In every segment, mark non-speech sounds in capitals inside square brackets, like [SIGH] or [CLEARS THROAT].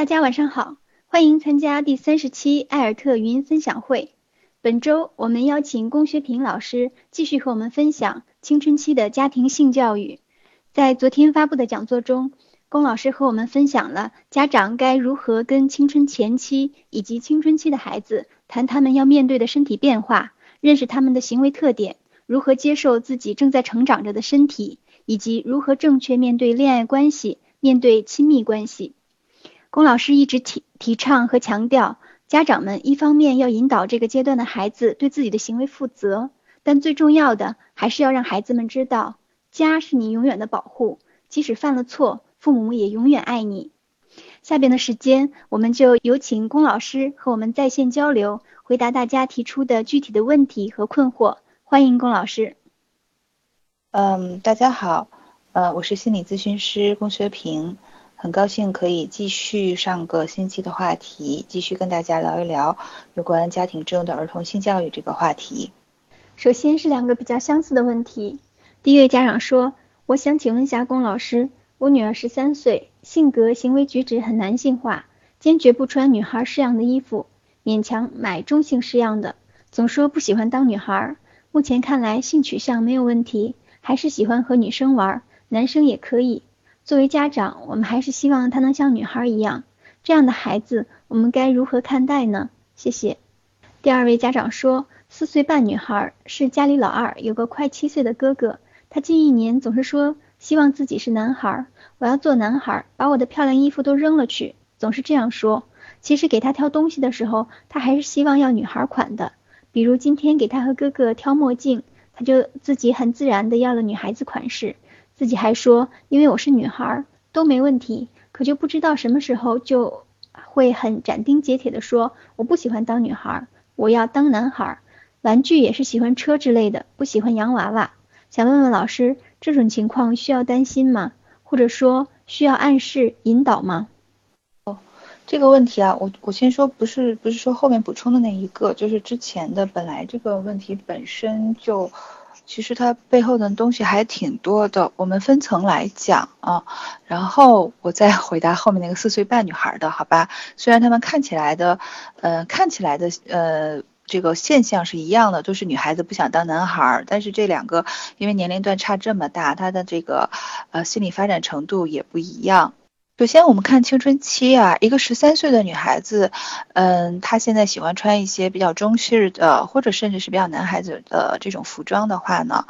大家晚上好，欢迎参加第三十期艾尔特语音分享会。本周我们邀请龚学平老师继续和我们分享青春期的家庭性教育。在昨天发布的讲座中，龚老师和我们分享了家长该如何跟青春前期以及青春期的孩子谈他们要面对的身体变化，认识他们的行为特点，如何接受自己正在成长着的身体，以及如何正确面对恋爱关系、面对亲密关系。龚老师一直提提倡和强调，家长们一方面要引导这个阶段的孩子对自己的行为负责，但最重要的还是要让孩子们知道，家是你永远的保护，即使犯了错，父母也永远爱你。下边的时间，我们就有请龚老师和我们在线交流，回答大家提出的具体的问题和困惑。欢迎龚老师。嗯，大家好，呃，我是心理咨询师龚学平。很高兴可以继续上个星期的话题，继续跟大家聊一聊有关家庭中的儿童性教育这个话题。首先是两个比较相似的问题。第一位家长说：“我想请问一下龚老师，我女儿十三岁，性格行为举止很男性化，坚决不穿女孩式样的衣服，勉强买中性式样的，总说不喜欢当女孩。目前看来性取向没有问题，还是喜欢和女生玩，男生也可以。”作为家长，我们还是希望她能像女孩一样。这样的孩子，我们该如何看待呢？谢谢。第二位家长说，四岁半女孩是家里老二，有个快七岁的哥哥。他近一年总是说希望自己是男孩，我要做男孩，把我的漂亮衣服都扔了去，总是这样说。其实给他挑东西的时候，他还是希望要女孩款的。比如今天给他和哥哥挑墨镜，他就自己很自然的要了女孩子款式。自己还说，因为我是女孩都没问题，可就不知道什么时候就会很斩钉截铁的说，我不喜欢当女孩，我要当男孩。玩具也是喜欢车之类的，不喜欢洋娃娃。想问问老师，这种情况需要担心吗？或者说需要暗示引导吗？哦，这个问题啊，我我先说，不是不是说后面补充的那一个，就是之前的本来这个问题本身就。其实它背后的东西还挺多的，我们分层来讲啊，然后我再回答后面那个四岁半女孩的，好吧？虽然他们看起来的，呃，看起来的，呃，这个现象是一样的，都是女孩子不想当男孩儿，但是这两个因为年龄段差这么大，他的这个，呃，心理发展程度也不一样。首先，我们看青春期啊，一个十三岁的女孩子，嗯，她现在喜欢穿一些比较中式的，或者甚至是比较男孩子的这种服装的话呢，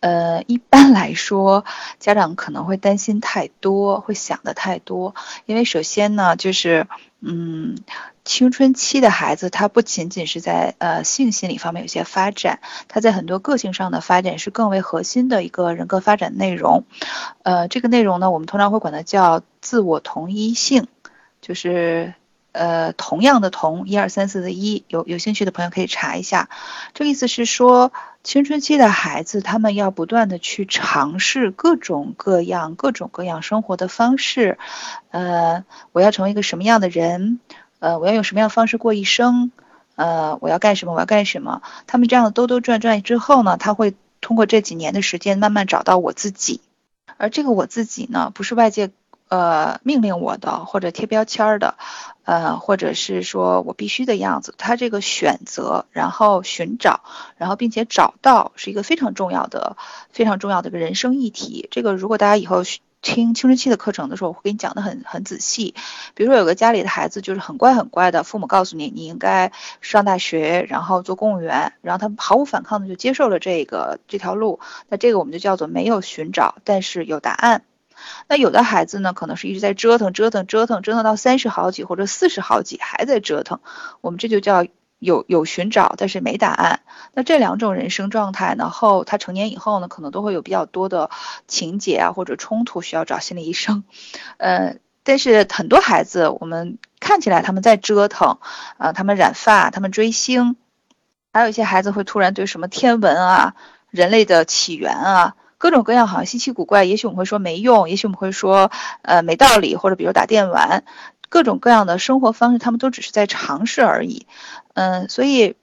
呃，一般来说，家长可能会担心太多，会想的太多，因为首先呢，就是，嗯。青春期的孩子，他不仅仅是在呃性心理方面有些发展，他在很多个性上的发展是更为核心的一个人格发展内容。呃，这个内容呢，我们通常会管它叫自我同一性，就是呃同样的同一二三四的一，有有兴趣的朋友可以查一下。这个意思是说，青春期的孩子他们要不断的去尝试各种各样各种各样生活的方式。呃，我要成为一个什么样的人？呃，我要用什么样的方式过一生？呃，我要干什么？我要干什么？他们这样的兜兜转转之后呢，他会通过这几年的时间慢慢找到我自己。而这个我自己呢，不是外界呃命令我的，或者贴标签的，呃，或者是说我必须的样子。他这个选择，然后寻找，然后并且找到，是一个非常重要的、非常重要的一个人生议题。这个如果大家以后。听青春期的课程的时候，我会给你讲的很很仔细。比如说，有个家里的孩子就是很乖很乖的，父母告诉你你应该上大学，然后做公务员，然后他毫无反抗的就接受了这个这条路。那这个我们就叫做没有寻找，但是有答案。那有的孩子呢，可能是一直在折腾折腾折腾折腾到三十好几或者四十好几还在折腾，我们这就叫。有有寻找，但是没答案。那这两种人生状态呢？后他成年以后呢，可能都会有比较多的情节啊或者冲突，需要找心理医生。呃，但是很多孩子，我们看起来他们在折腾，啊，他们染发，他们追星，还有一些孩子会突然对什么天文啊、人类的起源啊，各种各样好像稀奇古怪。也许我们会说没用，也许我们会说呃没道理，或者比如打电玩。各种各样的生活方式，他们都只是在尝试而已，嗯，所以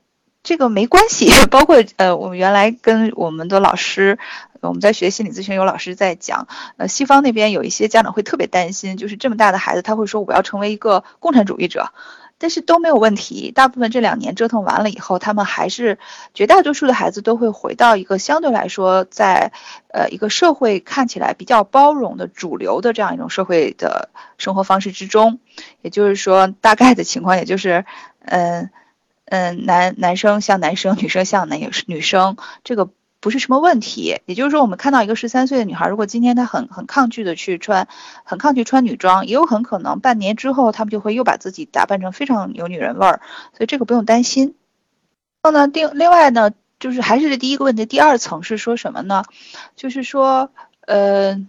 这个没关系。[LAUGHS] 包括呃，我们原来跟我们的老师，我们在学心理咨询，有老师在讲，呃，西方那边有一些家长会特别担心，就是这么大的孩子，他会说我要成为一个共产主义者。但是都没有问题，大部分这两年折腾完了以后，他们还是绝大多数的孩子都会回到一个相对来说在呃一个社会看起来比较包容的主流的这样一种社会的生活方式之中。也就是说，大概的情况也就是，嗯嗯，男男生像男生，女生像男女生，这个。不是什么问题，也就是说，我们看到一个十三岁的女孩，如果今天她很很抗拒的去穿，很抗拒穿女装，也有很可能半年之后，她们就会又把自己打扮成非常有女人味儿，所以这个不用担心。然后呢，另另外呢，就是还是这第一个问题，第二层是说什么呢？就是说，呃，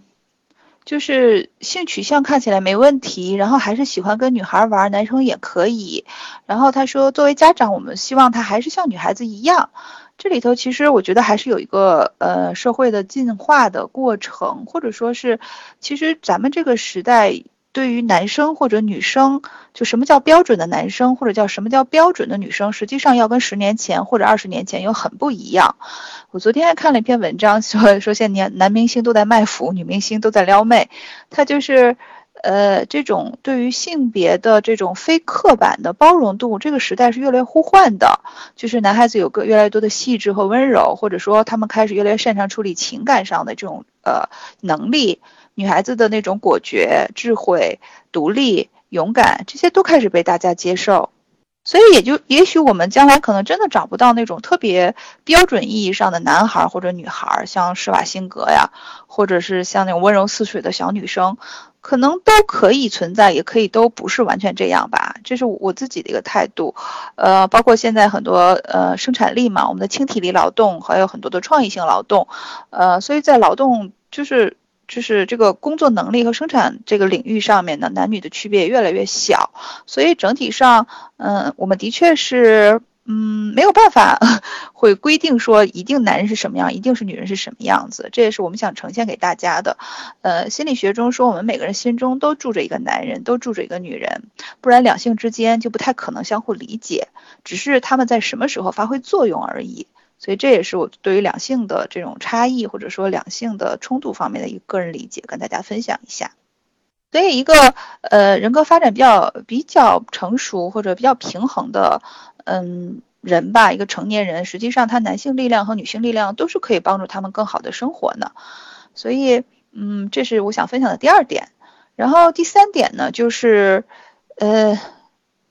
就是性取向看起来没问题，然后还是喜欢跟女孩玩，男生也可以。然后他说，作为家长，我们希望他还是像女孩子一样。这里头其实我觉得还是有一个呃社会的进化的过程，或者说是，其实咱们这个时代对于男生或者女生，就什么叫标准的男生或者叫什么叫标准的女生，实际上要跟十年前或者二十年前又很不一样。我昨天还看了一篇文章，说说现在男明星都在卖腐，女明星都在撩妹，他就是。呃，这种对于性别的这种非刻板的包容度，这个时代是越来越呼唤的。就是男孩子有个越来越多的细致和温柔，或者说他们开始越来越擅长处理情感上的这种呃能力。女孩子的那种果决、智慧、独立、勇敢，这些都开始被大家接受。所以也就也许我们将来可能真的找不到那种特别标准意义上的男孩或者女孩，像施瓦辛格呀，或者是像那种温柔似水的小女生。可能都可以存在，也可以都不是完全这样吧，这是我自己的一个态度。呃，包括现在很多呃生产力嘛，我们的轻体力劳动还有很多的创意性劳动，呃，所以在劳动就是就是这个工作能力和生产这个领域上面呢，男女的区别越来越小。所以整体上，嗯，我们的确是。嗯，没有办法 [LAUGHS] 会规定说一定男人是什么样，一定是女人是什么样子，这也是我们想呈现给大家的。呃，心理学中说，我们每个人心中都住着一个男人，都住着一个女人，不然两性之间就不太可能相互理解，只是他们在什么时候发挥作用而已。所以这也是我对于两性的这种差异或者说两性的冲突方面的一个个人理解，跟大家分享一下。所以一个呃人格发展比较比较成熟或者比较平衡的。嗯，人吧，一个成年人，实际上他男性力量和女性力量都是可以帮助他们更好的生活呢。所以，嗯，这是我想分享的第二点。然后第三点呢，就是，呃，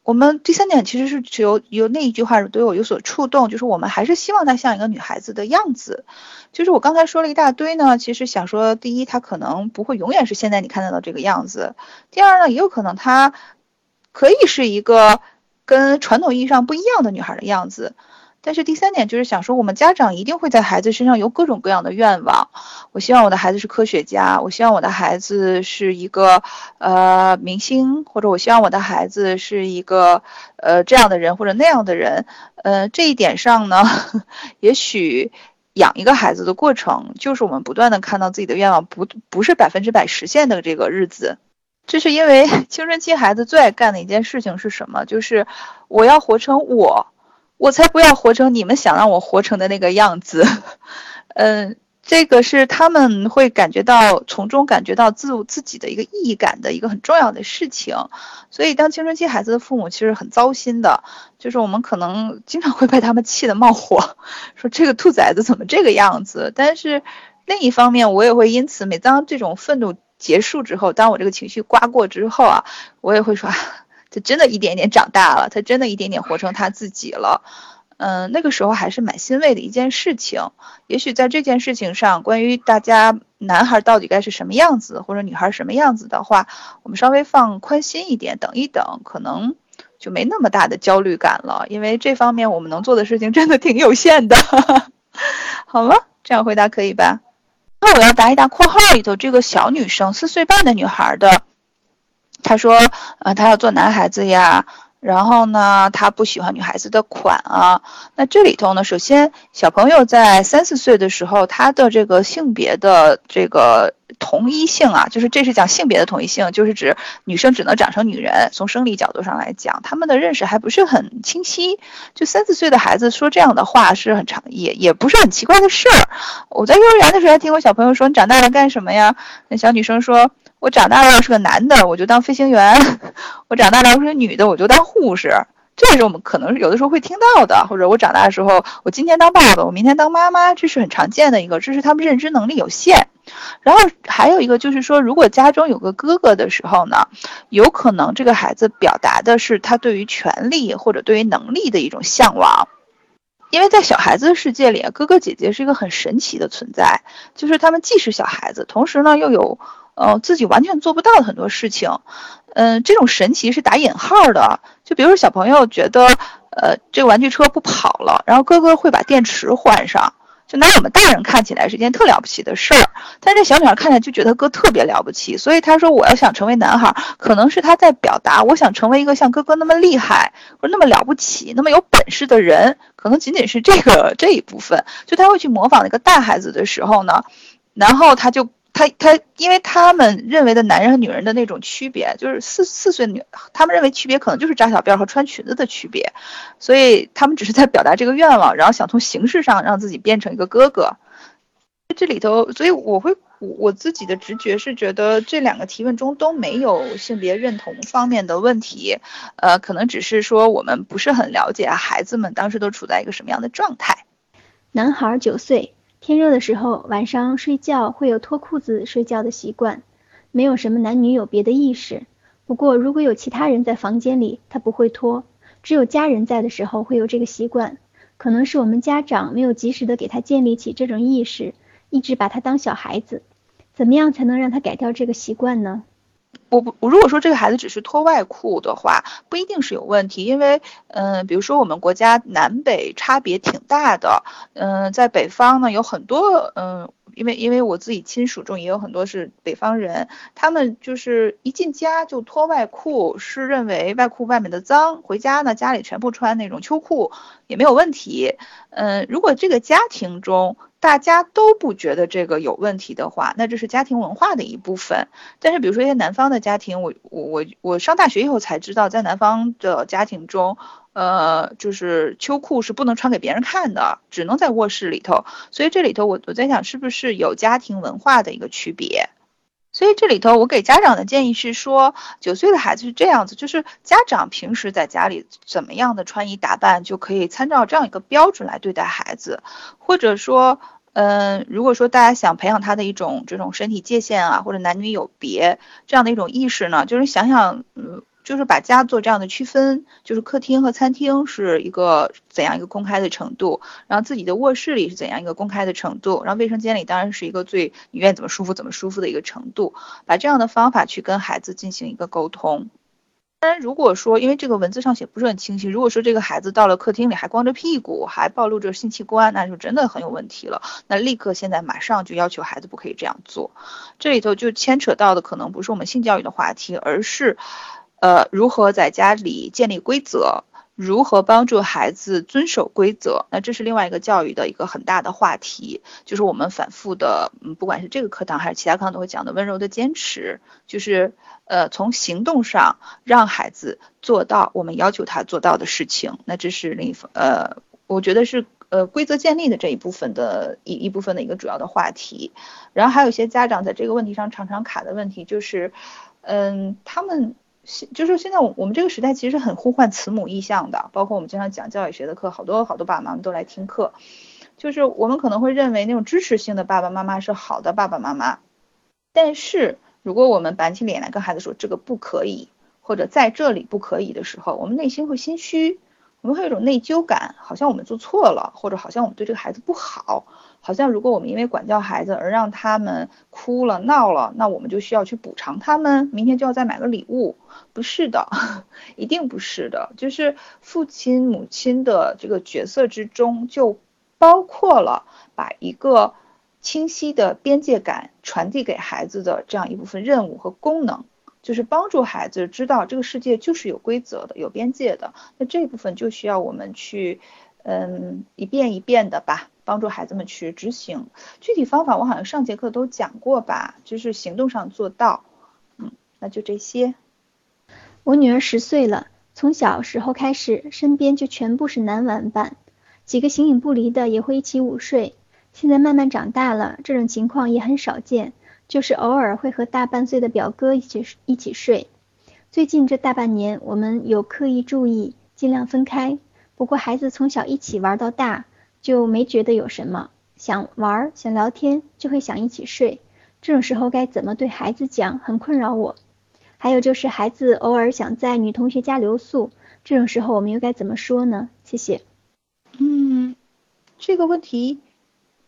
我们第三点其实是只有有那一句话对我有所触动，就是我们还是希望她像一个女孩子的样子。就是我刚才说了一大堆呢，其实想说，第一，她可能不会永远是现在你看到的这个样子；第二呢，也有可能她可以是一个。跟传统意义上不一样的女孩的样子，但是第三点就是想说，我们家长一定会在孩子身上有各种各样的愿望。我希望我的孩子是科学家，我希望我的孩子是一个呃明星，或者我希望我的孩子是一个呃这样的人或者那样的人。呃，这一点上呢，[LAUGHS] 也许养一个孩子的过程，就是我们不断的看到自己的愿望不不是百分之百实现的这个日子。这是因为 [LAUGHS] 青春期孩子最爱干的一件事情是什么？就是我要活成我，我才不要活成你们想让我活成的那个样子。嗯，这个是他们会感觉到从中感觉到自自己的一个意义感的一个很重要的事情。所以，当青春期孩子的父母其实很糟心的，就是我们可能经常会被他们气得冒火，说这个兔崽子怎么这个样子？但是另一方面，我也会因此每当这种愤怒。结束之后，当我这个情绪刮过之后啊，我也会说，[LAUGHS] 他真的一点点长大了，他真的一点点活成他自己了。嗯，那个时候还是蛮欣慰的一件事情。也许在这件事情上，关于大家男孩到底该是什么样子，或者女孩什么样子的话，我们稍微放宽心一点，等一等，可能就没那么大的焦虑感了。因为这方面我们能做的事情真的挺有限的。[LAUGHS] 好了，这样回答可以吧？那我要答一答括号里头这个小女生四岁半的女孩的，她说，呃，她要做男孩子呀，然后呢，她不喜欢女孩子的款啊。那这里头呢，首先小朋友在三四岁的时候，他的这个性别的这个同一性啊，就是这是讲性别的同一性，就是指女生只能长成女人。从生理角度上来讲，他们的认识还不是很清晰。就三四岁的孩子说这样的话是很常，也也不是很奇怪的事儿。我在幼儿园的时候还听过小朋友说：“你长大了干什么呀？”那小女生说：“我长大了是个男的，我就当飞行员；[LAUGHS] 我长大了要是女的，我就当护士。”这也是我们可能有的时候会听到的，或者我长大的时候，我今天当爸爸，我明天当妈妈，这是很常见的一个，这是他们认知能力有限。然后还有一个就是说，如果家中有个哥哥的时候呢，有可能这个孩子表达的是他对于权力或者对于能力的一种向往，因为在小孩子的世界里，哥哥姐姐是一个很神奇的存在，就是他们既是小孩子，同时呢又有呃自己完全做不到的很多事情。嗯，这种神奇是打引号的。就比如说小朋友觉得，呃，这个玩具车不跑了，然后哥哥会把电池换上，就拿我们大人看起来是件特了不起的事儿，但是这小女孩看起来就觉得哥特别了不起，所以她说我要想成为男孩，可能是他在表达我想成为一个像哥哥那么厉害或者那么了不起、那么有本事的人，可能仅仅是这个这一部分，就他会去模仿那个大孩子的时候呢，然后他就。他他，因为他们认为的男人和女人的那种区别，就是四四岁女，他们认为区别可能就是扎小辫和穿裙子的区别，所以他们只是在表达这个愿望，然后想从形式上让自己变成一个哥哥。这里头，所以我会我自己的直觉是觉得这两个提问中都没有性别认同方面的问题，呃，可能只是说我们不是很了解孩子们当时都处在一个什么样的状态。男孩九岁。天热的时候，晚上睡觉会有脱裤子睡觉的习惯，没有什么男女有别的意识。不过，如果有其他人在房间里，他不会脱；只有家人在的时候会有这个习惯。可能是我们家长没有及时的给他建立起这种意识，一直把他当小孩子。怎么样才能让他改掉这个习惯呢？我不，我如果说这个孩子只是脱外裤的话，不一定是有问题，因为，嗯，比如说我们国家南北差别挺大的，嗯，在北方呢有很多，嗯，因为因为我自己亲属中也有很多是北方人，他们就是一进家就脱外裤，是认为外裤外面的脏，回家呢家里全部穿那种秋裤也没有问题，嗯，如果这个家庭中。大家都不觉得这个有问题的话，那这是家庭文化的一部分。但是，比如说一些南方的家庭，我我我我上大学以后才知道，在南方的家庭中，呃，就是秋裤是不能穿给别人看的，只能在卧室里头。所以这里头，我我在想，是不是有家庭文化的一个区别？所以这里头，我给家长的建议是说，九岁的孩子是这样子，就是家长平时在家里怎么样的穿衣打扮，就可以参照这样一个标准来对待孩子，或者说。嗯，如果说大家想培养他的一种这种身体界限啊，或者男女有别这样的一种意识呢，就是想想，嗯，就是把家做这样的区分，就是客厅和餐厅是一个怎样一个公开的程度，然后自己的卧室里是怎样一个公开的程度，然后卫生间里当然是一个最你愿意怎么舒服怎么舒服的一个程度，把这样的方法去跟孩子进行一个沟通。当然，如果说因为这个文字上写不是很清晰，如果说这个孩子到了客厅里还光着屁股，还暴露着性器官，那就真的很有问题了。那立刻现在马上就要求孩子不可以这样做。这里头就牵扯到的可能不是我们性教育的话题，而是，呃，如何在家里建立规则。如何帮助孩子遵守规则？那这是另外一个教育的一个很大的话题，就是我们反复的，嗯，不管是这个课堂还是其他课堂都会讲的温柔的坚持，就是呃从行动上让孩子做到我们要求他做到的事情。那这是另一呃，我觉得是呃规则建立的这一部分的一一部分的一个主要的话题。然后还有一些家长在这个问题上常常卡的问题就是，嗯，他们。就是现在，我我们这个时代其实很呼唤慈母意向的，包括我们经常讲教育学的课，好多好多爸爸妈妈都来听课。就是我们可能会认为那种支持性的爸爸妈妈是好的爸爸妈妈，但是如果我们板起脸来跟孩子说这个不可以，或者在这里不可以的时候，我们内心会心虚，我们会有一种内疚感，好像我们做错了，或者好像我们对这个孩子不好。好像如果我们因为管教孩子而让他们哭了闹了，那我们就需要去补偿他们，明天就要再买个礼物。不是的，[LAUGHS] 一定不是的。就是父亲母亲的这个角色之中，就包括了把一个清晰的边界感传递给孩子的这样一部分任务和功能，就是帮助孩子知道这个世界就是有规则的、有边界的。那这部分就需要我们去，嗯，一遍一遍的吧。帮助孩子们去执行。具体方法我好像上节课都讲过吧，就是行动上做到。嗯，那就这些。我女儿十岁了，从小时候开始，身边就全部是男玩伴，几个形影不离的也会一起午睡。现在慢慢长大了，这种情况也很少见，就是偶尔会和大半岁的表哥一起一起睡。最近这大半年，我们有刻意注意，尽量分开。不过孩子从小一起玩到大，就没觉得有什么，想玩想聊天就会想一起睡。这种时候该怎么对孩子讲，很困扰我。还有就是孩子偶尔想在女同学家留宿，这种时候我们又该怎么说呢？谢谢。嗯，这个问题。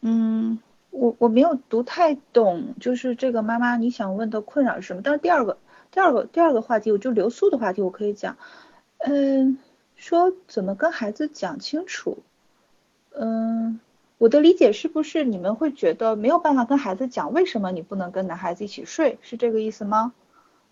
嗯，我我没有读太懂，就是这个妈妈你想问的困扰是什么？但是第二个第二个第二个话题，我就留宿的话题，我可以讲，嗯，说怎么跟孩子讲清楚，嗯，我的理解是不是你们会觉得没有办法跟孩子讲为什么你不能跟男孩子一起睡，是这个意思吗？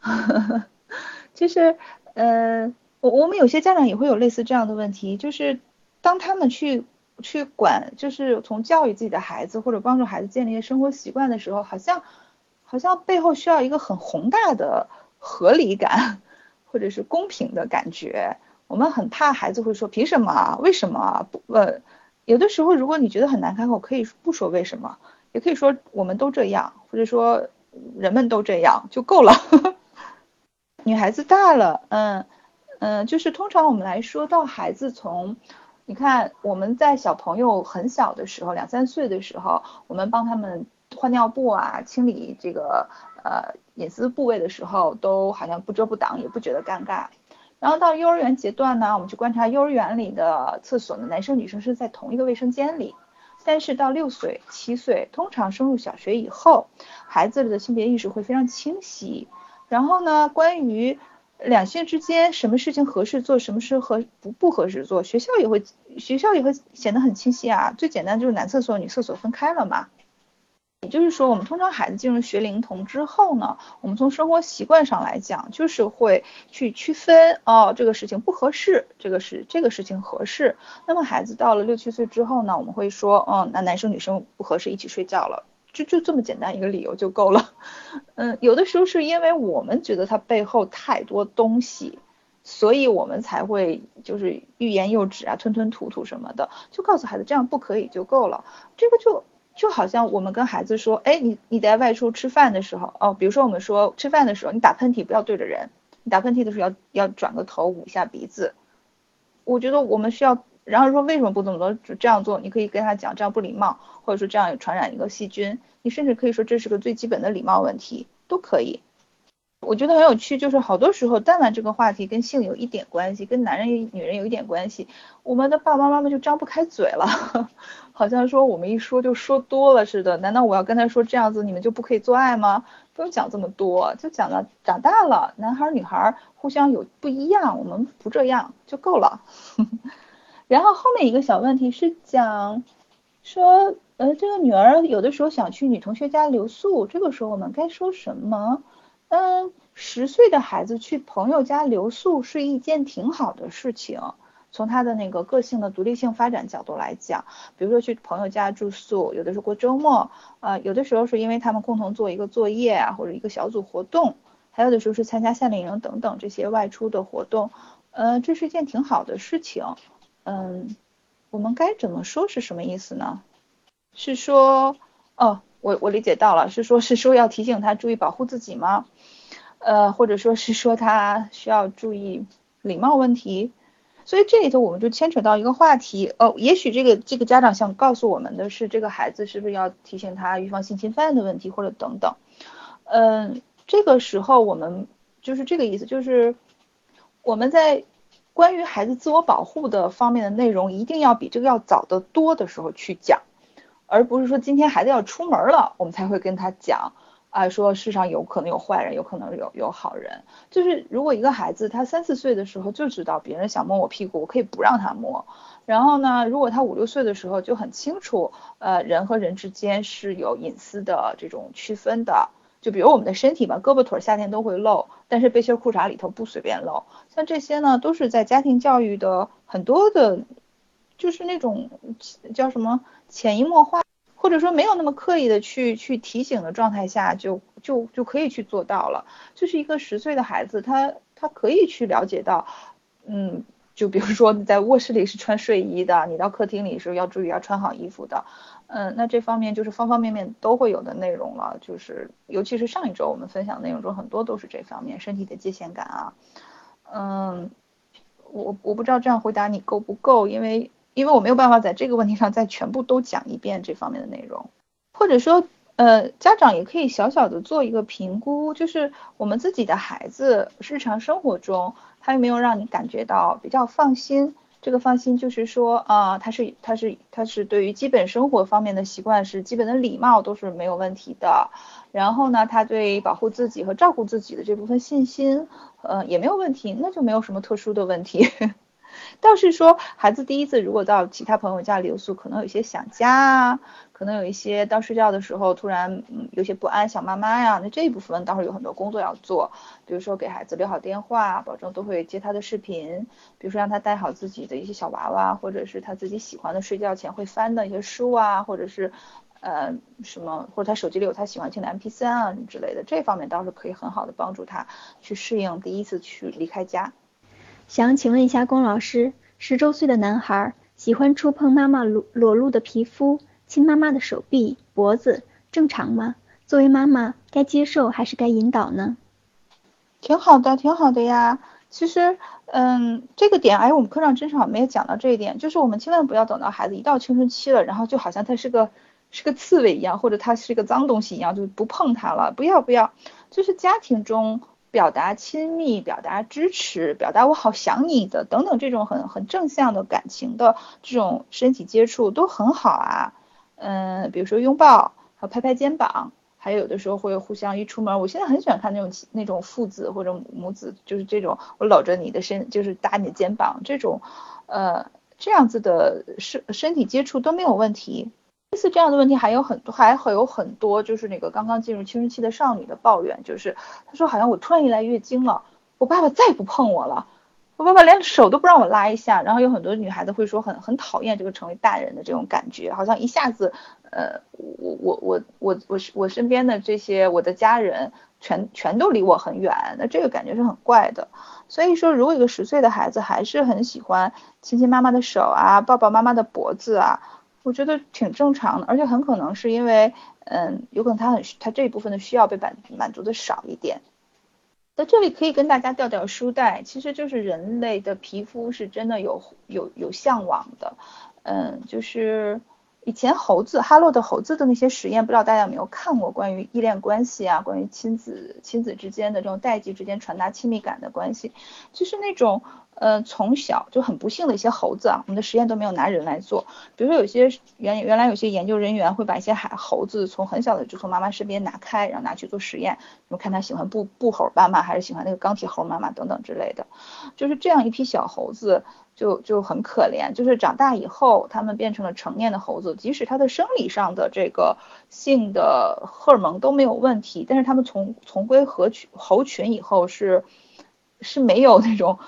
[LAUGHS] 就是，呃，我我们有些家长也会有类似这样的问题，就是当他们去。去管就是从教育自己的孩子或者帮助孩子建立生活习惯的时候，好像好像背后需要一个很宏大的合理感或者是公平的感觉。我们很怕孩子会说凭什么？为什么？不问。有的时候如果你觉得很难开口，可以不说为什么，也可以说我们都这样，或者说人们都这样就够了。[LAUGHS] 女孩子大了，嗯嗯，就是通常我们来说到孩子从。你看，我们在小朋友很小的时候，两三岁的时候，我们帮他们换尿布啊，清理这个呃隐私部位的时候，都好像不遮不挡，也不觉得尴尬。然后到幼儿园阶段呢，我们去观察幼儿园里的厕所呢，男生女生是在同一个卫生间里。但是到六岁、七岁，通常升入小学以后，孩子的性别意识会非常清晰。然后呢，关于两性之间什么事情合适做，什么事合不不合适做，学校也会学校也会显得很清晰啊。最简单就是男厕所、女厕所分开了嘛。也就是说，我们通常孩子进入学龄童之后呢，我们从生活习惯上来讲，就是会去区分哦，这个事情不合适，这个是这个事情合适。那么孩子到了六七岁之后呢，我们会说，嗯，那男生女生不合适一起睡觉了。就就这么简单一个理由就够了，嗯，有的时候是因为我们觉得它背后太多东西，所以我们才会就是欲言又止啊，吞吞吐吐什么的，就告诉孩子这样不可以就够了。这个就就好像我们跟孩子说，哎，你你在外出吃饭的时候，哦，比如说我们说吃饭的时候，你打喷嚏不要对着人，你打喷嚏的时候要要转个头捂一下鼻子。我觉得我们需要。然后说为什么不这么做？就这样做，你可以跟他讲，这样不礼貌，或者说这样有传染一个细菌。你甚至可以说这是个最基本的礼貌问题，都可以。我觉得很有趣，就是好多时候，但凡这个话题跟性有一点关系，跟男人、女人有一点关系，我们的爸爸妈妈就张不开嘴了，好像说我们一说就说多了似的。难道我要跟他说这样子你们就不可以做爱吗？不用讲这么多，就讲了长大了，男孩女孩互相有不一样，我们不这样就够了。[LAUGHS] 然后后面一个小问题是讲，说，呃，这个女儿有的时候想去女同学家留宿，这个时候我们该说什么？嗯，十岁的孩子去朋友家留宿是一件挺好的事情，从他的那个个性的独立性发展角度来讲，比如说去朋友家住宿，有的是过周末，啊，有的时候是因为他们共同做一个作业啊，或者一个小组活动，还有的时候是参加夏令营等等这些外出的活动，呃，这是一件挺好的事情。嗯，我们该怎么说是什么意思呢？是说，哦，我我理解到了，是说，是说要提醒他注意保护自己吗？呃，或者说是说他需要注意礼貌问题？所以这里头我们就牵扯到一个话题，哦，也许这个这个家长想告诉我们的是，这个孩子是不是要提醒他预防性侵犯的问题，或者等等。嗯，这个时候我们就是这个意思，就是我们在。关于孩子自我保护的方面的内容，一定要比这个要早得多的时候去讲，而不是说今天孩子要出门了，我们才会跟他讲啊，说世上有可能有坏人，有可能有有好人。就是如果一个孩子他三四岁的时候就知道别人想摸我屁股，我可以不让他摸。然后呢，如果他五六岁的时候就很清楚，呃，人和人之间是有隐私的这种区分的。就比如我们的身体吧，胳膊腿夏天都会露，但是背心裤衩里头不随便露。像这些呢，都是在家庭教育的很多的就是那种叫什么潜移默化，或者说没有那么刻意的去去提醒的状态下，就就就可以去做到了。就是一个十岁的孩子，他他可以去了解到，嗯，就比如说你在卧室里是穿睡衣的，你到客厅里是要注意要穿好衣服的，嗯，那这方面就是方方面面都会有的内容了。就是尤其是上一周我们分享内容中很多都是这方面身体的界限感啊，嗯，我我不知道这样回答你够不够，因为。因为我没有办法在这个问题上再全部都讲一遍这方面的内容，或者说，呃，家长也可以小小的做一个评估，就是我们自己的孩子日常生活中，他有没有让你感觉到比较放心？这个放心就是说，啊，他是他是他是对于基本生活方面的习惯是基本的礼貌都是没有问题的，然后呢，他对保护自己和照顾自己的这部分信心，呃，也没有问题，那就没有什么特殊的问题。倒是说，孩子第一次如果到其他朋友家留宿，可能有些想家啊，可能有一些到睡觉的时候突然嗯有些不安想妈妈呀，那这一部分倒是有很多工作要做，比如说给孩子留好电话，保证都会接他的视频，比如说让他带好自己的一些小娃娃，或者是他自己喜欢的睡觉前会翻的一些书啊，或者是呃什么，或者他手机里有他喜欢听的 MP3 啊之类的，这方面倒是可以很好的帮助他去适应第一次去离开家。想请问一下龚老师，十周岁的男孩喜欢触碰妈妈裸裸露的皮肤，亲妈妈的手臂、脖子，正常吗？作为妈妈，该接受还是该引导呢？挺好的，挺好的呀。其实，嗯，这个点，哎，我们课上真是好没有讲到这一点，就是我们千万不要等到孩子一到青春期了，然后就好像他是个是个刺猬一样，或者他是个脏东西一样，就不碰他了。不要不要，就是家庭中。表达亲密，表达支持，表达我好想你的等等，这种很很正向的感情的这种身体接触都很好啊。嗯，比如说拥抱和拍拍肩膀，还有的时候会互相一出门，我现在很喜欢看那种那种父子或者母子，就是这种我搂着你的身，就是搭你的肩膀，这种呃这样子的身身体接触都没有问题。类似这样的问题还有很多，还会有很多，就是那个刚刚进入青春期的少女的抱怨，就是她说好像我突然一来月经了，我爸爸再也不碰我了，我爸爸连手都不让我拉一下，然后有很多女孩子会说很很讨厌这个成为大人的这种感觉，好像一下子，呃，我我我我我我身边的这些我的家人全全都离我很远，那这个感觉是很怪的。所以说，如果一个十岁的孩子还是很喜欢亲亲妈妈的手啊，抱抱妈妈的脖子啊。我觉得挺正常的，而且很可能是因为，嗯，有可能他很他这一部分的需要被满满足的少一点。在这里可以跟大家调调书袋，其实就是人类的皮肤是真的有有有向往的，嗯，就是以前猴子哈洛的猴子的那些实验，不知道大家有没有看过关于依恋关系啊，关于亲子亲子之间的这种代际之间传达亲密感的关系，就是那种。呃，从小就很不幸的一些猴子啊，我们的实验都没有拿人来做。比如说，有些原原来有些研究人员会把一些海猴子从很小的就从妈妈身边拿开，然后拿去做实验，我们看他喜欢布布猴妈妈还是喜欢那个钢铁猴妈妈等等之类的。就是这样一批小猴子就就很可怜，就是长大以后他们变成了成年的猴子，即使他的生理上的这个性的荷尔蒙都没有问题，但是他们从从归合群猴群以后是是没有那种。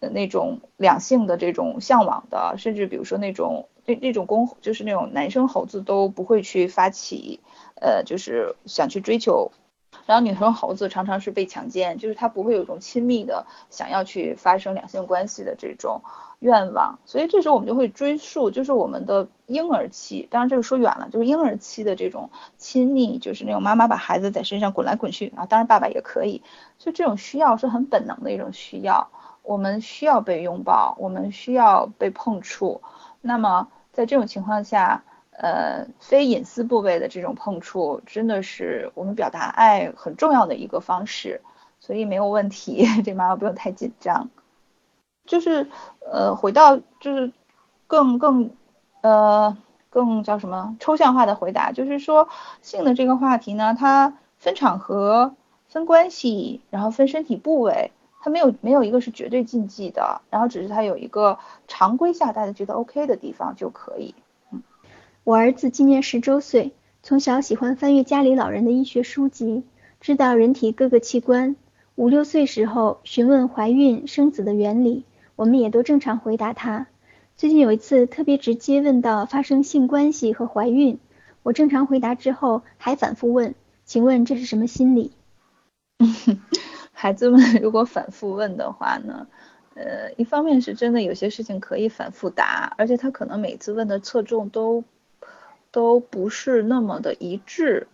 那种两性的这种向往的，甚至比如说那种那那种公就是那种男生猴子都不会去发起，呃，就是想去追求，然后女生猴子常常是被强奸，就是她不会有一种亲密的想要去发生两性关系的这种愿望，所以这时候我们就会追溯，就是我们的婴儿期，当然这个说远了，就是婴儿期的这种亲密，就是那种妈妈把孩子在身上滚来滚去啊，当然爸爸也可以，就这种需要是很本能的一种需要。我们需要被拥抱，我们需要被碰触。那么在这种情况下，呃，非隐私部位的这种碰触，真的是我们表达爱很重要的一个方式，所以没有问题，[LAUGHS] 这妈妈不用太紧张。就是呃，回到就是更更呃更叫什么抽象化的回答，就是说性的这个话题呢，它分场合、分关系，然后分身体部位。它没有没有一个是绝对禁忌的，然后只是它有一个常规下大家觉得 OK 的地方就可以。我儿子今年十周岁，从小喜欢翻阅家里老人的医学书籍，知道人体各个器官。五六岁时候询问怀孕生子的原理，我们也都正常回答他。最近有一次特别直接问到发生性关系和怀孕，我正常回答之后还反复问，请问这是什么心理？[LAUGHS] 孩子们如果反复问的话呢，呃，一方面是真的有些事情可以反复答，而且他可能每次问的侧重都都不是那么的一致，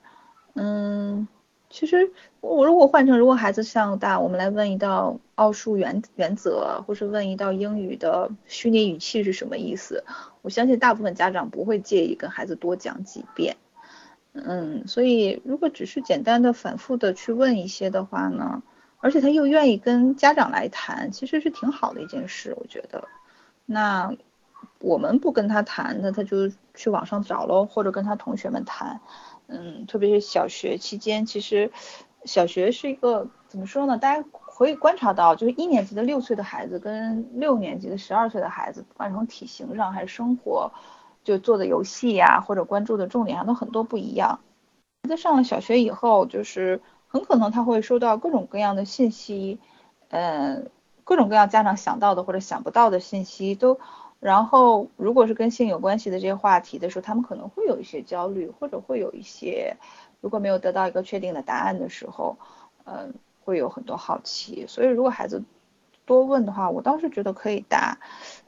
嗯。其实我如果换成如果孩子像大，我们来问一道奥数原原则，或是问一道英语的虚拟语气是什么意思，我相信大部分家长不会介意跟孩子多讲几遍。嗯，所以如果只是简单的反复的去问一些的话呢，而且他又愿意跟家长来谈，其实是挺好的一件事，我觉得。那我们不跟他谈，那他就去网上找喽，或者跟他同学们谈。嗯，特别是小学期间，其实小学是一个怎么说呢？大家可以观察到，就是一年级的六岁的孩子跟六年级的十二岁的孩子，不管从体型上还是生活，就做的游戏呀，或者关注的重点上都很多不一样。在上了小学以后，就是很可能他会收到各种各样的信息，嗯，各种各样家长想到的或者想不到的信息都。然后，如果是跟性有关系的这些话题的时候，他们可能会有一些焦虑，或者会有一些，如果没有得到一个确定的答案的时候，嗯，会有很多好奇。所以，如果孩子多问的话，我倒是觉得可以答。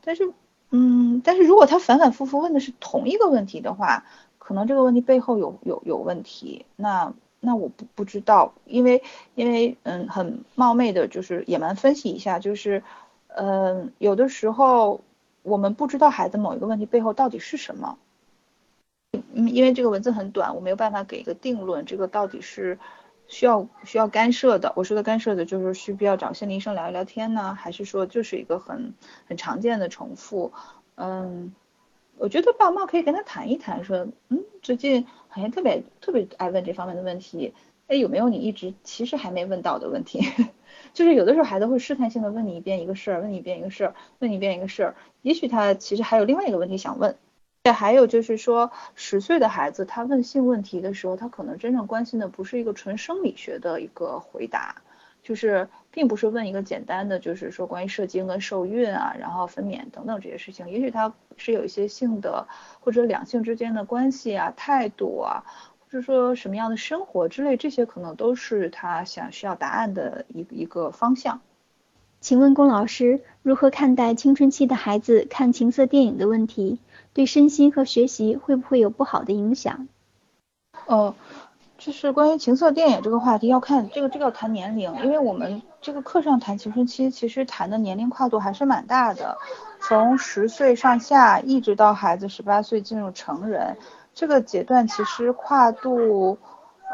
但是，嗯，但是如果他反反复复问的是同一个问题的话，可能这个问题背后有有有问题。那那我不不知道，因为因为嗯，很冒昧的就是野蛮分析一下，就是嗯，有的时候。我们不知道孩子某一个问题背后到底是什么，嗯，因为这个文字很短，我没有办法给一个定论，这个到底是需要需要干涉的。我说的干涉的就是需不要找心理医生聊一聊天呢，还是说就是一个很很常见的重复？嗯，我觉得爸妈可以跟他谈一谈，说，嗯，最近好像特别特别爱问这方面的问题，哎，有没有你一直其实还没问到的问题？[LAUGHS] 就是有的时候孩子会试探性的问你一遍一个事儿，问你一遍一个事儿，问你一遍一个事儿，也许他其实还有另外一个问题想问。对，还有就是说十岁的孩子他问性问题的时候，他可能真正关心的不是一个纯生理学的一个回答，就是并不是问一个简单的就是说关于射精跟受孕啊，然后分娩等等这些事情，也许他是有一些性的或者两性之间的关系啊、态度啊。就是说什么样的生活之类，这些可能都是他想需要答案的一一个方向。请问龚老师，如何看待青春期的孩子看情色电影的问题？对身心和学习会不会有不好的影响？哦，就是关于情色电影这个话题，要看这个这个要谈年龄，因为我们这个课上谈青春期，其实谈的年龄跨度还是蛮大的，从十岁上下一直到孩子十八岁进入成人。这个阶段其实跨度，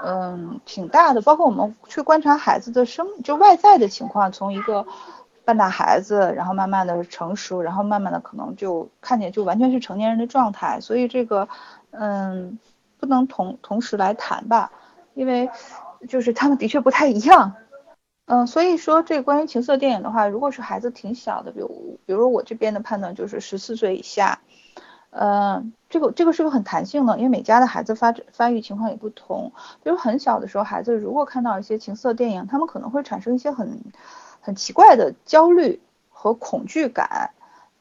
嗯，挺大的。包括我们去观察孩子的生，就外在的情况，从一个半大孩子，然后慢慢的成熟，然后慢慢的可能就看见就完全是成年人的状态。所以这个，嗯，不能同同时来谈吧，因为就是他们的确不太一样。嗯，所以说这关于情色电影的话，如果是孩子挺小的，比如比如我这边的判断就是十四岁以下。呃，这个这个是个很弹性的，因为每家的孩子发展发育情况也不同。比如很小的时候，孩子如果看到一些情色电影，他们可能会产生一些很很奇怪的焦虑和恐惧感。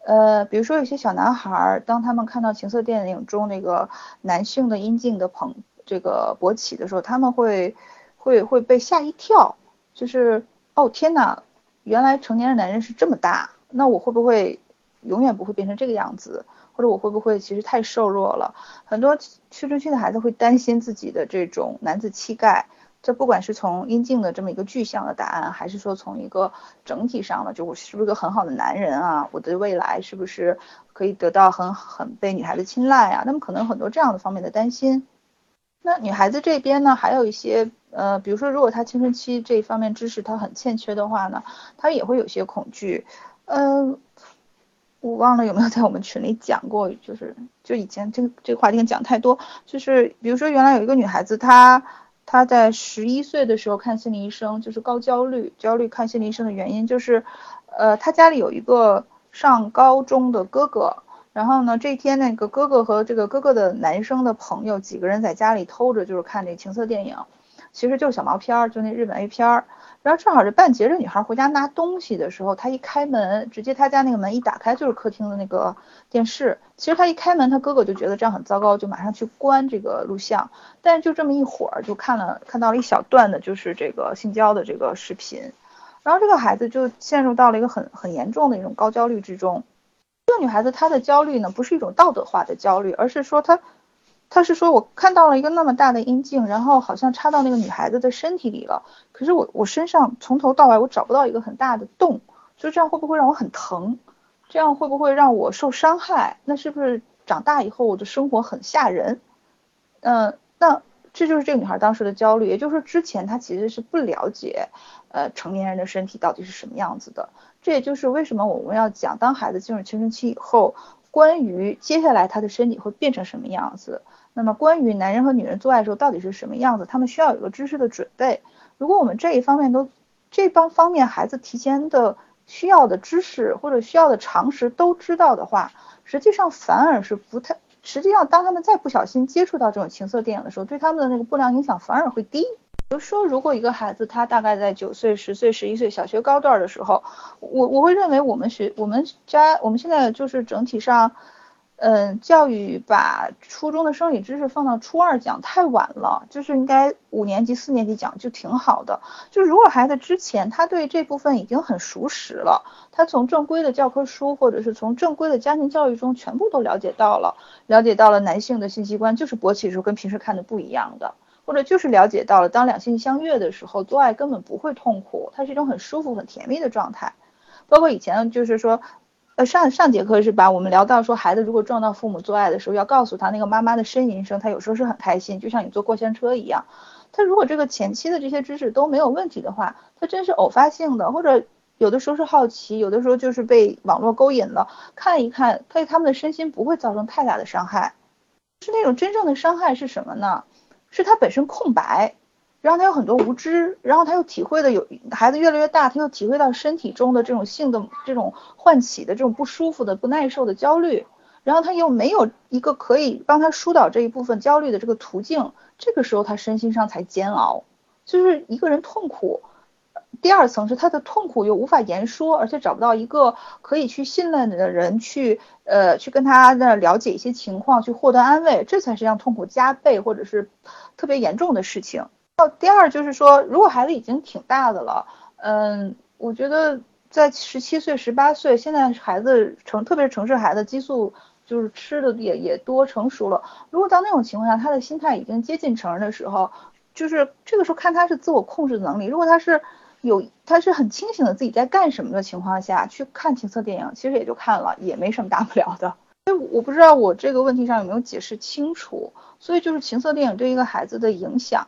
呃，比如说有些小男孩，当他们看到情色电影中那个男性的阴茎的膨这个勃起的时候，他们会会会被吓一跳，就是哦天呐，原来成年的男人是这么大，那我会不会永远不会变成这个样子？或者我会不会其实太瘦弱了？很多青春期的孩子会担心自己的这种男子气概，这不管是从阴茎的这么一个具象的答案，还是说从一个整体上的，就我是不是个很好的男人啊？我的未来是不是可以得到很很被女孩子青睐啊？那么可能很多这样的方面的担心。那女孩子这边呢，还有一些呃，比如说如果她青春期这一方面知识她很欠缺的话呢，她也会有些恐惧，嗯。我忘了有没有在我们群里讲过，就是就以前这个这个话题讲太多，就是比如说原来有一个女孩子，她她在十一岁的时候看心理医生，就是高焦虑，焦虑看心理医生的原因就是，呃，她家里有一个上高中的哥哥，然后呢这天那个哥哥和这个哥哥的男生的朋友几个人在家里偷着就是看那情色电影，其实就是小毛片儿，就那日本 A 片儿。然后正好是半截，这女孩回家拿东西的时候，她一开门，直接她家那个门一打开就是客厅的那个电视。其实她一开门，她哥哥就觉得这样很糟糕，就马上去关这个录像。但是就这么一会儿，就看了看到了一小段的，就是这个性交的这个视频。然后这个孩子就陷入到了一个很很严重的一种高焦虑之中。这个女孩子她的焦虑呢，不是一种道德化的焦虑，而是说她。他是说，我看到了一个那么大的阴茎，然后好像插到那个女孩子的身体里了。可是我我身上从头到尾我找不到一个很大的洞，就这样会不会让我很疼？这样会不会让我受伤害？那是不是长大以后我的生活很吓人？嗯，那这就是这个女孩当时的焦虑，也就是说之前她其实是不了解，呃，成年人的身体到底是什么样子的。这也就是为什么我们要讲，当孩子进入青春期以后，关于接下来他的身体会变成什么样子。那么关于男人和女人做爱的时候到底是什么样子，他们需要有个知识的准备。如果我们这一方面都这帮方面孩子提前的需要的知识或者需要的常识都知道的话，实际上反而是不太，实际上当他们再不小心接触到这种情色电影的时候，对他们的那个不良影响反而会低。比如说，如果一个孩子他大概在九岁、十岁、十一岁小学高段的时候，我我会认为我们学我们家我们现在就是整体上。嗯，教育把初中的生理知识放到初二讲太晚了，就是应该五年级、四年级讲就挺好的。就如果孩子之前他对这部分已经很熟识了，他从正规的教科书或者是从正规的家庭教育中全部都了解到了，了解到了男性的性器官就是勃起时候跟平时看的不一样的，或者就是了解到了当两性相悦的时候做爱根本不会痛苦，它是一种很舒服、很甜蜜的状态。包括以前就是说。呃，上上节课是把我们聊到说，孩子如果撞到父母做爱的时候，要告诉他那个妈妈的呻吟声，他有时候是很开心，就像你坐过山车一样。他如果这个前期的这些知识都没有问题的话，他真是偶发性的，或者有的时候是好奇，有的时候就是被网络勾引了，看一看，对他们的身心不会造成太大的伤害。是那种真正的伤害是什么呢？是他本身空白。然后他有很多无知，然后他又体会的有孩子越来越大，他又体会到身体中的这种性的这种唤起的这种不舒服的不耐受的焦虑，然后他又没有一个可以帮他疏导这一部分焦虑的这个途径，这个时候他身心上才煎熬，就是一个人痛苦。第二层是他的痛苦又无法言说，而且找不到一个可以去信任的人去呃去跟他那了解一些情况，去获得安慰，这才是让痛苦加倍或者是特别严重的事情。第二就是说，如果孩子已经挺大的了，嗯，我觉得在十七岁、十八岁，现在孩子城，特别是城市孩子，激素就是吃的也也多，成熟了。如果到那种情况下，他的心态已经接近成人的时候，就是这个时候看他是自我控制能力。如果他是有，他是很清醒的自己在干什么的情况下去看情色电影，其实也就看了，也没什么大不了的。所以我不知道我这个问题上有没有解释清楚。所以就是情色电影对一个孩子的影响。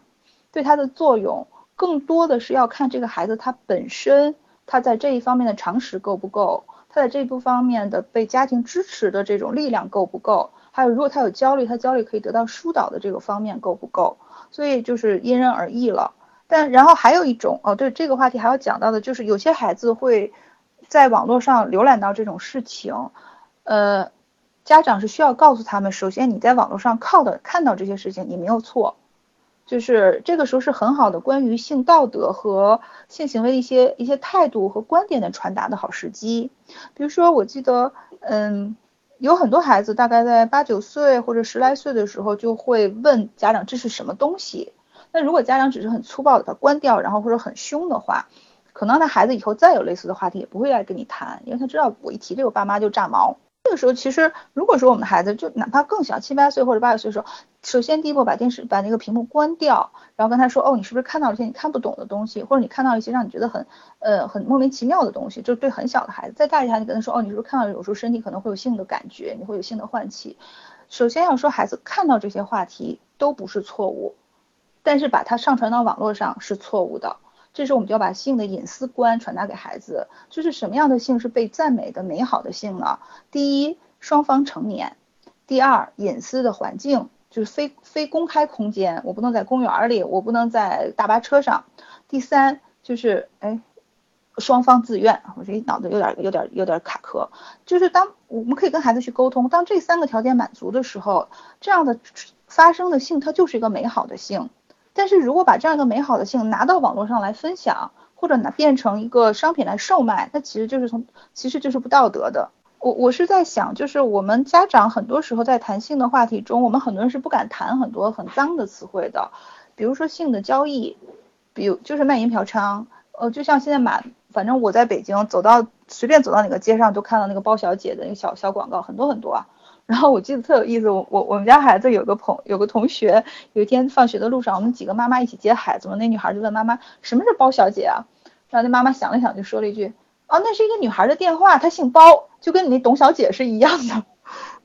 对他的作用，更多的是要看这个孩子他本身，他在这一方面的常识够不够，他在这部方面的被家庭支持的这种力量够不够，还有如果他有焦虑，他焦虑可以得到疏导的这个方面够不够，所以就是因人而异了。但然后还有一种哦，对这个话题还要讲到的就是有些孩子会在网络上浏览到这种事情，呃，家长是需要告诉他们，首先你在网络上靠的看到这些事情，你没有错。就是这个时候是很好的关于性道德和性行为的一些一些态度和观点的传达的好时机。比如说，我记得，嗯，有很多孩子大概在八九岁或者十来岁的时候就会问家长这是什么东西。那如果家长只是很粗暴的把关掉，然后或者很凶的话，可能那孩子以后再有类似的话题也不会来跟你谈，因为他知道我一提这个爸妈就炸毛。这个时候，其实如果说我们的孩子就哪怕更小，七八岁或者八九岁的时候，首先第一步把电视把那个屏幕关掉，然后跟他说，哦，你是不是看到了一些你看不懂的东西，或者你看到一些让你觉得很呃很莫名其妙的东西？就对很小的孩子，再大一点，你跟他说，哦，你是不是看到有时候身体可能会有性的感觉，你会有性的唤起？首先要说孩子看到这些话题都不是错误，但是把它上传到网络上是错误的。这时候我们就要把性的隐私观传达给孩子，就是什么样的性是被赞美的美好的性呢？第一，双方成年；第二，隐私的环境，就是非非公开空间，我不能在公园里，我不能在大巴车上；第三，就是哎，双方自愿。我这脑子有点有点有点卡壳，就是当我们可以跟孩子去沟通，当这三个条件满足的时候，这样的发生的性它就是一个美好的性。但是如果把这样一个美好的性拿到网络上来分享，或者拿变成一个商品来售卖，那其实就是从其实就是不道德的。我我是在想，就是我们家长很多时候在谈性的话题中，我们很多人是不敢谈很多很脏的词汇的，比如说性的交易，比如就是卖淫嫖娼，呃，就像现在满，反正我在北京走到随便走到哪个街上都看到那个包小姐的那个小小广告，很多很多啊。然后我记得特有意思，我我我们家孩子有个朋有个同学，有一天放学的路上，我们几个妈妈一起接孩子嘛，那女孩就问妈妈什么是包小姐啊？然后那妈妈想了想就说了一句，哦，那是一个女孩的电话，她姓包，就跟你那董小姐是一样的。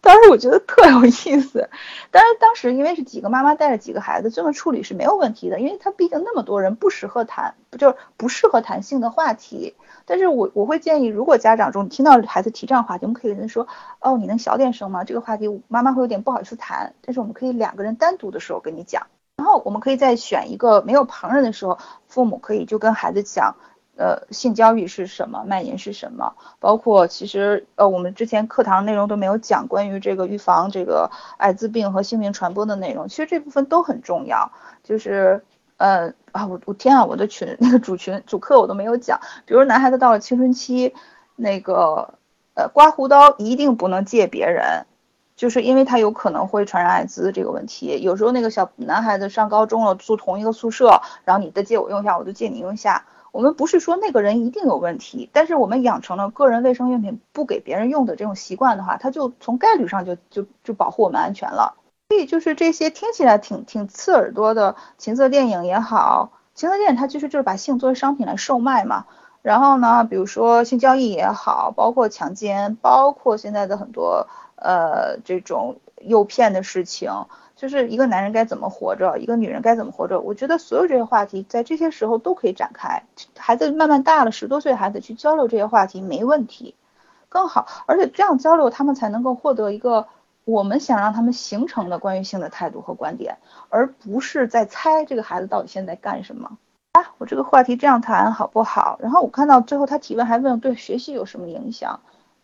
当时我觉得特有意思，但是当时因为是几个妈妈带着几个孩子，这么处理是没有问题的，因为他毕竟那么多人不适合谈，不就是不适合谈性的话题。但是我我会建议，如果家长中听到孩子提这样话题，我们可以跟他说，哦，你能小点声吗？这个话题妈妈会有点不好意思谈，但是我们可以两个人单独的时候跟你讲，然后我们可以再选一个没有旁人的时候，父母可以就跟孩子讲。呃，性交易是什么？卖淫是什么？包括其实呃，我们之前课堂内容都没有讲关于这个预防这个艾滋病和性病传播的内容，其实这部分都很重要。就是呃啊，我我天啊，我的群那个主群主课我都没有讲。比如男孩子到了青春期，那个呃刮胡刀一定不能借别人，就是因为他有可能会传染艾滋这个问题。有时候那个小男孩子上高中了，住同一个宿舍，然后你的借我用一下，我就借你用一下。我们不是说那个人一定有问题，但是我们养成了个人卫生用品不给别人用的这种习惯的话，他就从概率上就就就保护我们安全了。所以就是这些听起来挺挺刺耳朵的情色电影也好，情色电影它其实就是把性作为商品来售卖嘛。然后呢，比如说性交易也好，包括强奸，包括现在的很多呃这种诱骗的事情。就是一个男人该怎么活着，一个女人该怎么活着。我觉得所有这些话题在这些时候都可以展开。孩子慢慢大了，十多岁孩子去交流这些话题没问题，更好。而且这样交流，他们才能够获得一个我们想让他们形成的关于性的态度和观点，而不是在猜这个孩子到底现在干什么。啊，我这个话题这样谈好不好？然后我看到最后他提问还问对学习有什么影响？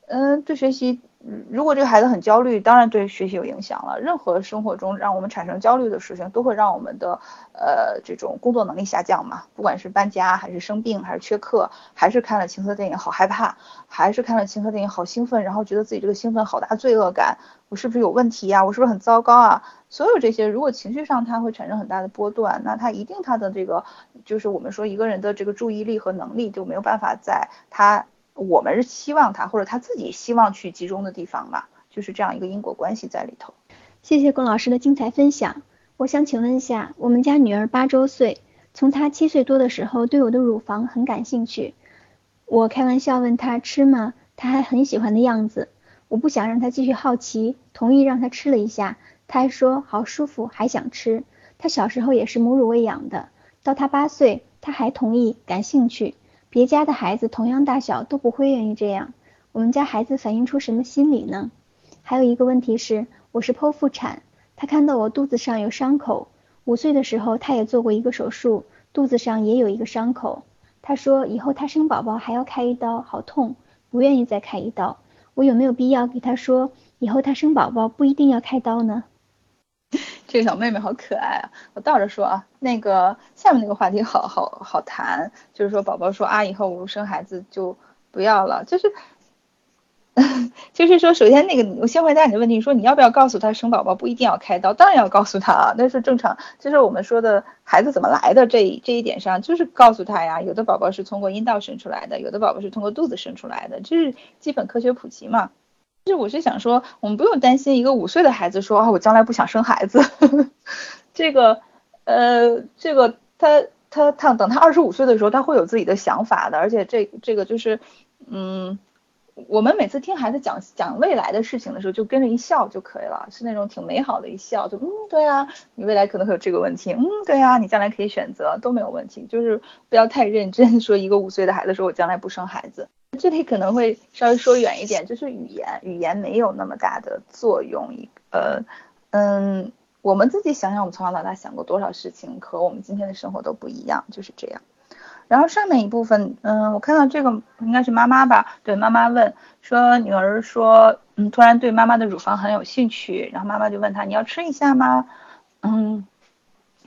嗯，对学习。如果这个孩子很焦虑，当然对学习有影响了。任何生活中让我们产生焦虑的事情，都会让我们的呃这种工作能力下降嘛。不管是搬家，还是生病，还是缺课，还是看了情色电影好害怕，还是看了情色电影好兴奋，然后觉得自己这个兴奋好大罪恶感，我是不是有问题呀？我是不是很糟糕啊？所有这些，如果情绪上它会产生很大的波段，那他一定他的这个就是我们说一个人的这个注意力和能力就没有办法在他。我们是希望他或者他自己希望去集中的地方嘛，就是这样一个因果关系在里头。谢谢龚老师的精彩分享。我想请问一下，我们家女儿八周岁，从她七岁多的时候对我的乳房很感兴趣。我开玩笑问她吃吗？她还很喜欢的样子。我不想让她继续好奇，同意让她吃了一下，她还说好舒服，还想吃。她小时候也是母乳喂养的，到她八岁，她还同意感兴趣。别家的孩子同样大小都不会愿意这样，我们家孩子反映出什么心理呢？还有一个问题是，我是剖腹产，他看到我肚子上有伤口，五岁的时候他也做过一个手术，肚子上也有一个伤口。他说以后他生宝宝还要开一刀，好痛，不愿意再开一刀。我有没有必要给他说，以后他生宝宝不一定要开刀呢？这个小妹妹好可爱啊！我倒着说啊，那个下面那个话题好好好谈，就是说宝宝说啊，以后我生孩子就不要了，就是 [LAUGHS] 就是说，首先那个我先回答你的问题，说你要不要告诉他生宝宝不一定要开刀，当然要告诉他啊，那是正常，就是我们说的孩子怎么来的这这一点上，就是告诉他呀，有的宝宝是通过阴道生出来的，有的宝宝是通过肚子生出来的，这是基本科学普及嘛。其实我是想说，我们不用担心一个五岁的孩子说啊，我将来不想生孩子。[LAUGHS] 这个，呃，这个他他他等他二十五岁的时候，他会有自己的想法的。而且这这个就是，嗯，我们每次听孩子讲讲未来的事情的时候，就跟着一笑就可以了，是那种挺美好的一笑，就嗯，对啊，你未来可能会有这个问题，嗯，对啊，你将来可以选择，都没有问题，就是不要太认真说一个五岁的孩子说我将来不生孩子。这里可能会稍微说远一点，就是语言，语言没有那么大的作用。一呃，嗯，我们自己想想，我们从小到大想过多少事情，和我们今天的生活都不一样，就是这样。然后上面一部分，嗯，我看到这个应该是妈妈吧？对，妈妈问说，女儿说，嗯，突然对妈妈的乳房很有兴趣，然后妈妈就问她，你要吃一下吗？嗯，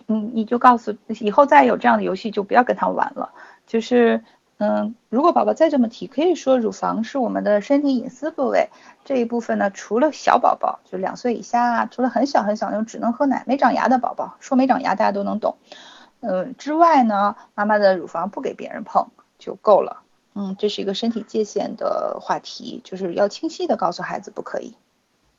你你就告诉以后再有这样的游戏就不要跟他玩了。就是嗯，如果宝宝再这么提，可以说乳房是我们的身体隐私部位，这一部分呢，除了小宝宝就两岁以下啊，除了很小很小那种只能喝奶没长牙的宝宝，说没长牙大家都能懂。嗯，之外呢，妈妈的乳房不给别人碰就够了。嗯，这是一个身体界限的话题，就是要清晰的告诉孩子不可以。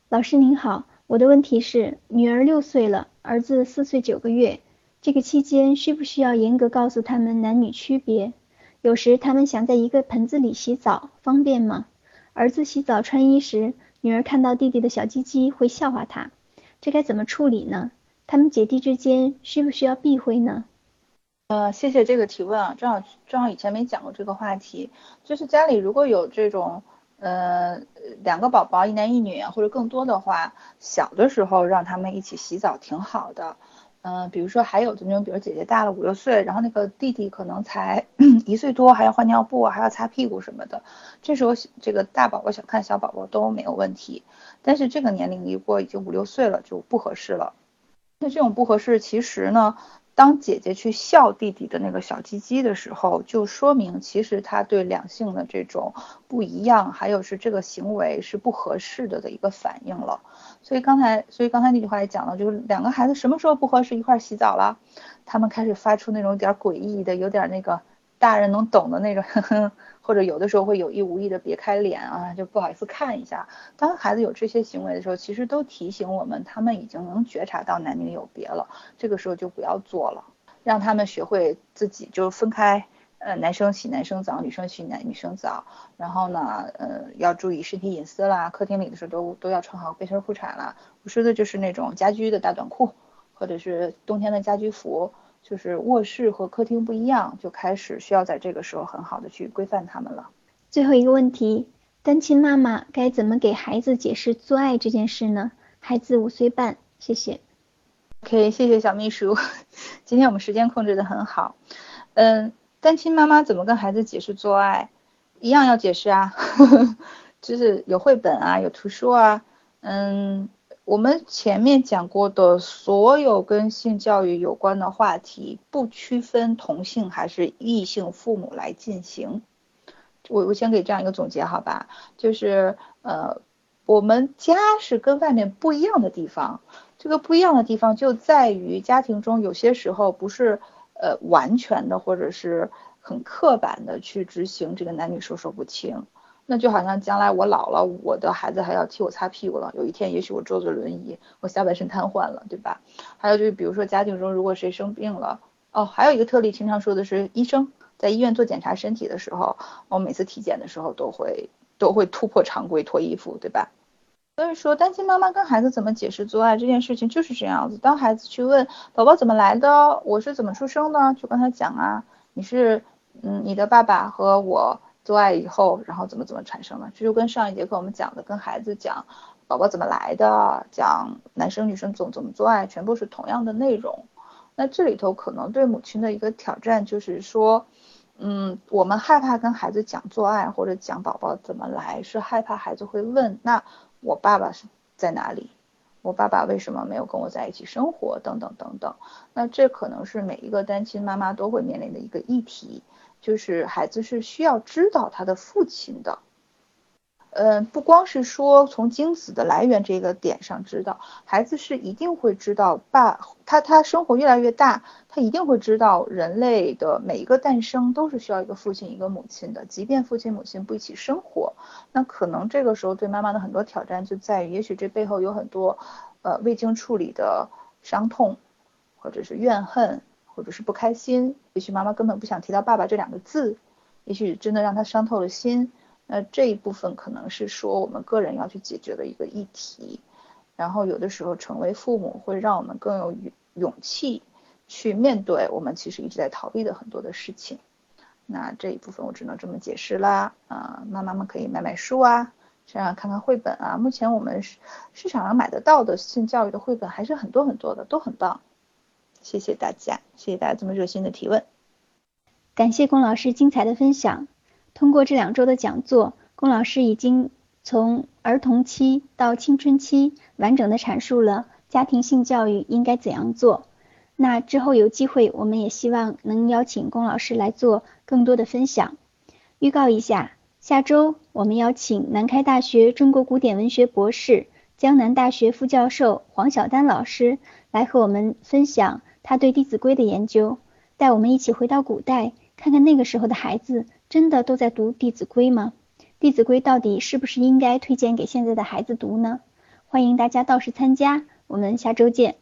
老师您好，我的问题是，女儿六岁了，儿子四岁九个月，这个期间需不需要严格告诉他们男女区别？有时他们想在一个盆子里洗澡，方便吗？儿子洗澡穿衣时，女儿看到弟弟的小鸡鸡会笑话他，这该怎么处理呢？他们姐弟之间需不需要避讳呢？呃，谢谢这个提问啊，正好正好以前没讲过这个话题，就是家里如果有这种呃两个宝宝一男一女或者更多的话，小的时候让他们一起洗澡挺好的。嗯，比如说还有的那种，比如姐姐大了五六岁，然后那个弟弟可能才 [CLEARS THROAT] 一岁多，还要换尿布，还要擦屁股什么的，这时候这个大宝宝想看小宝宝都没有问题，但是这个年龄一过已经五六岁了就不合适了。那这种不合适，其实呢，当姐姐去笑弟弟的那个小鸡鸡的时候，就说明其实他对两性的这种不一样，还有是这个行为是不合适的的一个反应了。所以刚才，所以刚才那句话也讲了，就是两个孩子什么时候不合适一块洗澡了，他们开始发出那种点诡异的，有点那个大人能懂的那种，呵呵，或者有的时候会有意无意的别开脸啊，就不好意思看一下。当孩子有这些行为的时候，其实都提醒我们，他们已经能觉察到男女有别了。这个时候就不要做了，让他们学会自己就分开。呃，男生洗男生澡，女生洗男女生澡。然后呢，呃，要注意身体隐私啦。客厅里的时候都都要穿好背心裤衩啦。我说的就是那种家居的大短裤，或者是冬天的家居服，就是卧室和客厅不一样，就开始需要在这个时候很好的去规范他们了。最后一个问题，单亲妈妈该怎么给孩子解释做爱这件事呢？孩子五岁半，谢谢。OK，谢谢小秘书，[LAUGHS] 今天我们时间控制的很好，嗯。单亲妈妈怎么跟孩子解释做爱？一样要解释啊，[LAUGHS] 就是有绘本啊，有图书啊。嗯，我们前面讲过的所有跟性教育有关的话题，不区分同性还是异性父母来进行。我我先给这样一个总结，好吧？就是呃，我们家是跟外面不一样的地方，这个不一样的地方就在于家庭中有些时候不是。呃，完全的或者是很刻板的去执行这个男女授受不亲，那就好像将来我老了，我的孩子还要替我擦屁股了。有一天，也许我坐着轮椅，我下半身瘫痪了，对吧？还有就是，比如说家庭中如果谁生病了，哦，还有一个特例，经常说的是医生在医院做检查身体的时候，我每次体检的时候都会都会突破常规脱衣服，对吧？所以说，单亲妈妈跟孩子怎么解释做爱这件事情就是这样子。当孩子去问宝宝怎么来的，我是怎么出生的，就跟他讲啊，你是，嗯，你的爸爸和我做爱以后，然后怎么怎么产生的，这就跟上一节课我们讲的，跟孩子讲宝宝怎么来的，讲男生女生总怎么做爱，全部是同样的内容。那这里头可能对母亲的一个挑战就是说，嗯，我们害怕跟孩子讲做爱或者讲宝宝怎么来，是害怕孩子会问那。我爸爸是在哪里？我爸爸为什么没有跟我在一起生活？等等等等。那这可能是每一个单亲妈妈都会面临的一个议题，就是孩子是需要知道他的父亲的。嗯，不光是说从精子的来源这个点上知道，孩子是一定会知道爸他他生活越来越大，他一定会知道人类的每一个诞生都是需要一个父亲一个母亲的，即便父亲母亲不一起生活，那可能这个时候对妈妈的很多挑战就在于，也许这背后有很多呃未经处理的伤痛，或者是怨恨，或者是不开心，也许妈妈根本不想提到爸爸这两个字，也许真的让他伤透了心。那这一部分可能是说我们个人要去解决的一个议题，然后有的时候成为父母会让我们更有勇气去面对我们其实一直在逃避的很多的事情。那这一部分我只能这么解释啦。啊，妈妈们可以买买书啊，这样看看绘本啊。目前我们市市场上买得到的性教育的绘本还是很多很多的，都很棒。谢谢大家，谢谢大家这么热心的提问。感谢龚老师精彩的分享。通过这两周的讲座，龚老师已经从儿童期到青春期完整的阐述了家庭性教育应该怎样做。那之后有机会，我们也希望能邀请龚老师来做更多的分享。预告一下，下周我们邀请南开大学中国古典文学博士、江南大学副教授黄晓丹老师来和我们分享他对《弟子规》的研究，带我们一起回到古代，看看那个时候的孩子真的都在读《弟子规》吗？《弟子规》到底是不是应该推荐给现在的孩子读呢？欢迎大家到时参加，我们下周见。